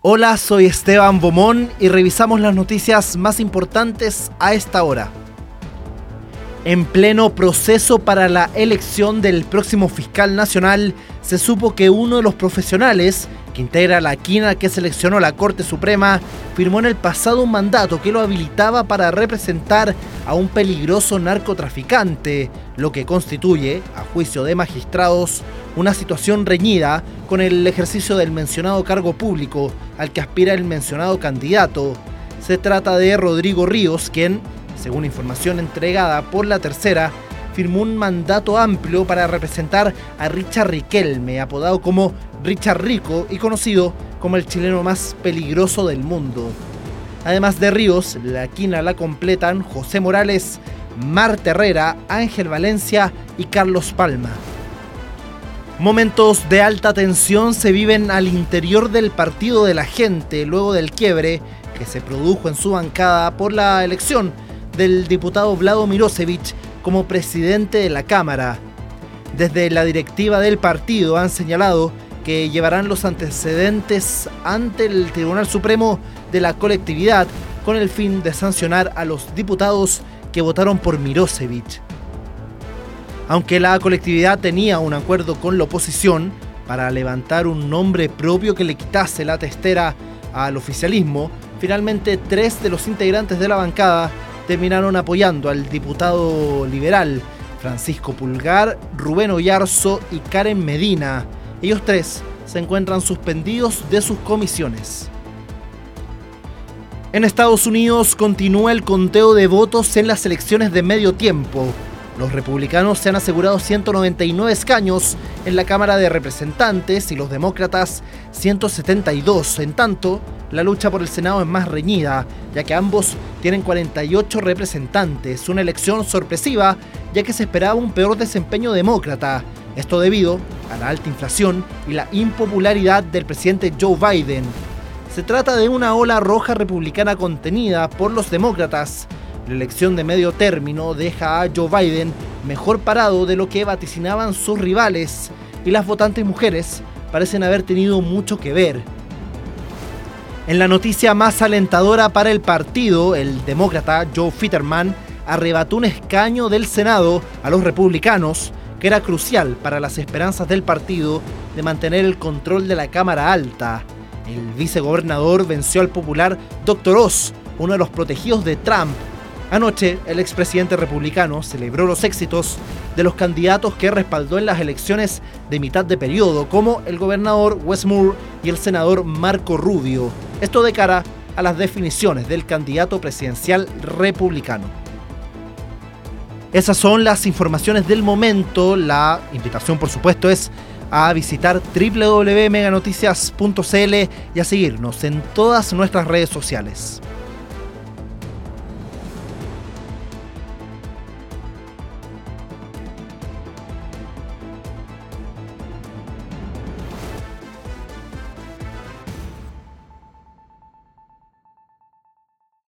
Hola, soy Esteban Bomón y revisamos las noticias más importantes a esta hora. En pleno proceso para la elección del próximo fiscal nacional, se supo que uno de los profesionales que integra la quina que seleccionó la Corte Suprema firmó en el pasado un mandato que lo habilitaba para representar a un peligroso narcotraficante, lo que constituye, a juicio de magistrados, una situación reñida con el ejercicio del mencionado cargo público al que aspira el mencionado candidato. Se trata de Rodrigo Ríos, quien, según información entregada por la tercera, firmó un mandato amplio para representar a Richard Riquelme, apodado como Richard Rico y conocido como el chileno más peligroso del mundo. Además de Ríos, la quina la completan José Morales, Marta Herrera, Ángel Valencia y Carlos Palma. Momentos de alta tensión se viven al interior del partido de la gente luego del quiebre que se produjo en su bancada por la elección del diputado Vlado Mirosevich como presidente de la Cámara. Desde la directiva del partido han señalado que llevarán los antecedentes ante el Tribunal Supremo de la colectividad con el fin de sancionar a los diputados que votaron por Mirosevich. Aunque la colectividad tenía un acuerdo con la oposición para levantar un nombre propio que le quitase la testera al oficialismo, finalmente tres de los integrantes de la bancada terminaron apoyando al diputado liberal Francisco Pulgar, Rubén Oyarzo y Karen Medina. Ellos tres se encuentran suspendidos de sus comisiones. En Estados Unidos continúa el conteo de votos en las elecciones de medio tiempo. Los republicanos se han asegurado 199 escaños en la Cámara de Representantes y los demócratas 172. En tanto, la lucha por el Senado es más reñida, ya que ambos tienen 48 representantes, una elección sorpresiva, ya que se esperaba un peor desempeño demócrata. Esto debido a la alta inflación y la impopularidad del presidente Joe Biden. Se trata de una ola roja republicana contenida por los demócratas. La elección de medio término deja a Joe Biden mejor parado de lo que vaticinaban sus rivales y las votantes mujeres parecen haber tenido mucho que ver. En la noticia más alentadora para el partido, el demócrata Joe Fitterman arrebató un escaño del Senado a los republicanos, que era crucial para las esperanzas del partido de mantener el control de la Cámara Alta. El vicegobernador venció al popular Dr. Oz, uno de los protegidos de Trump, Anoche, el expresidente republicano celebró los éxitos de los candidatos que respaldó en las elecciones de mitad de periodo, como el gobernador Wes Moore y el senador Marco Rubio. Esto de cara a las definiciones del candidato presidencial republicano. Esas son las informaciones del momento. La invitación, por supuesto, es a visitar www.meganoticias.cl y a seguirnos en todas nuestras redes sociales.